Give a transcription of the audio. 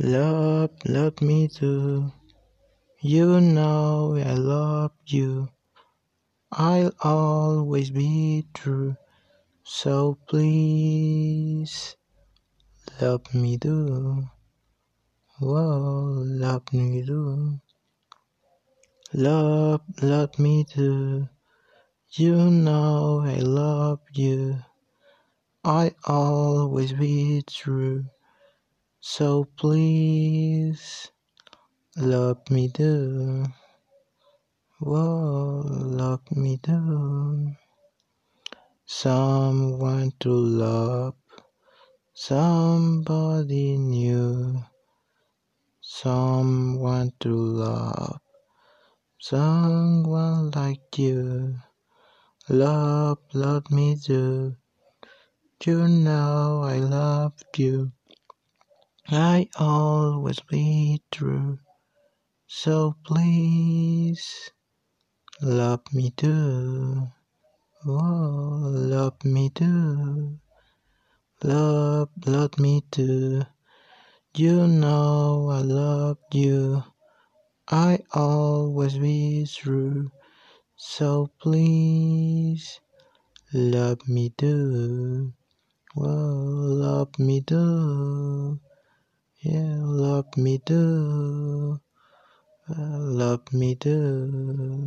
Love, love me do. You know I love you. I'll always be true. So please, love me do. Whoa, love me do. Love, love me do. You know I love you. I'll always be true. So please, love me do. Whoa, love me do. Someone to love, somebody new. Someone to love, someone like you. Love, love me do. You know I love you. I always be true. So please, love me do. Oh, love me do. Love, love me do. You know I love you. I always be true. So please, love me do. Well, love me do. Yeah, love me do. Uh, love me do.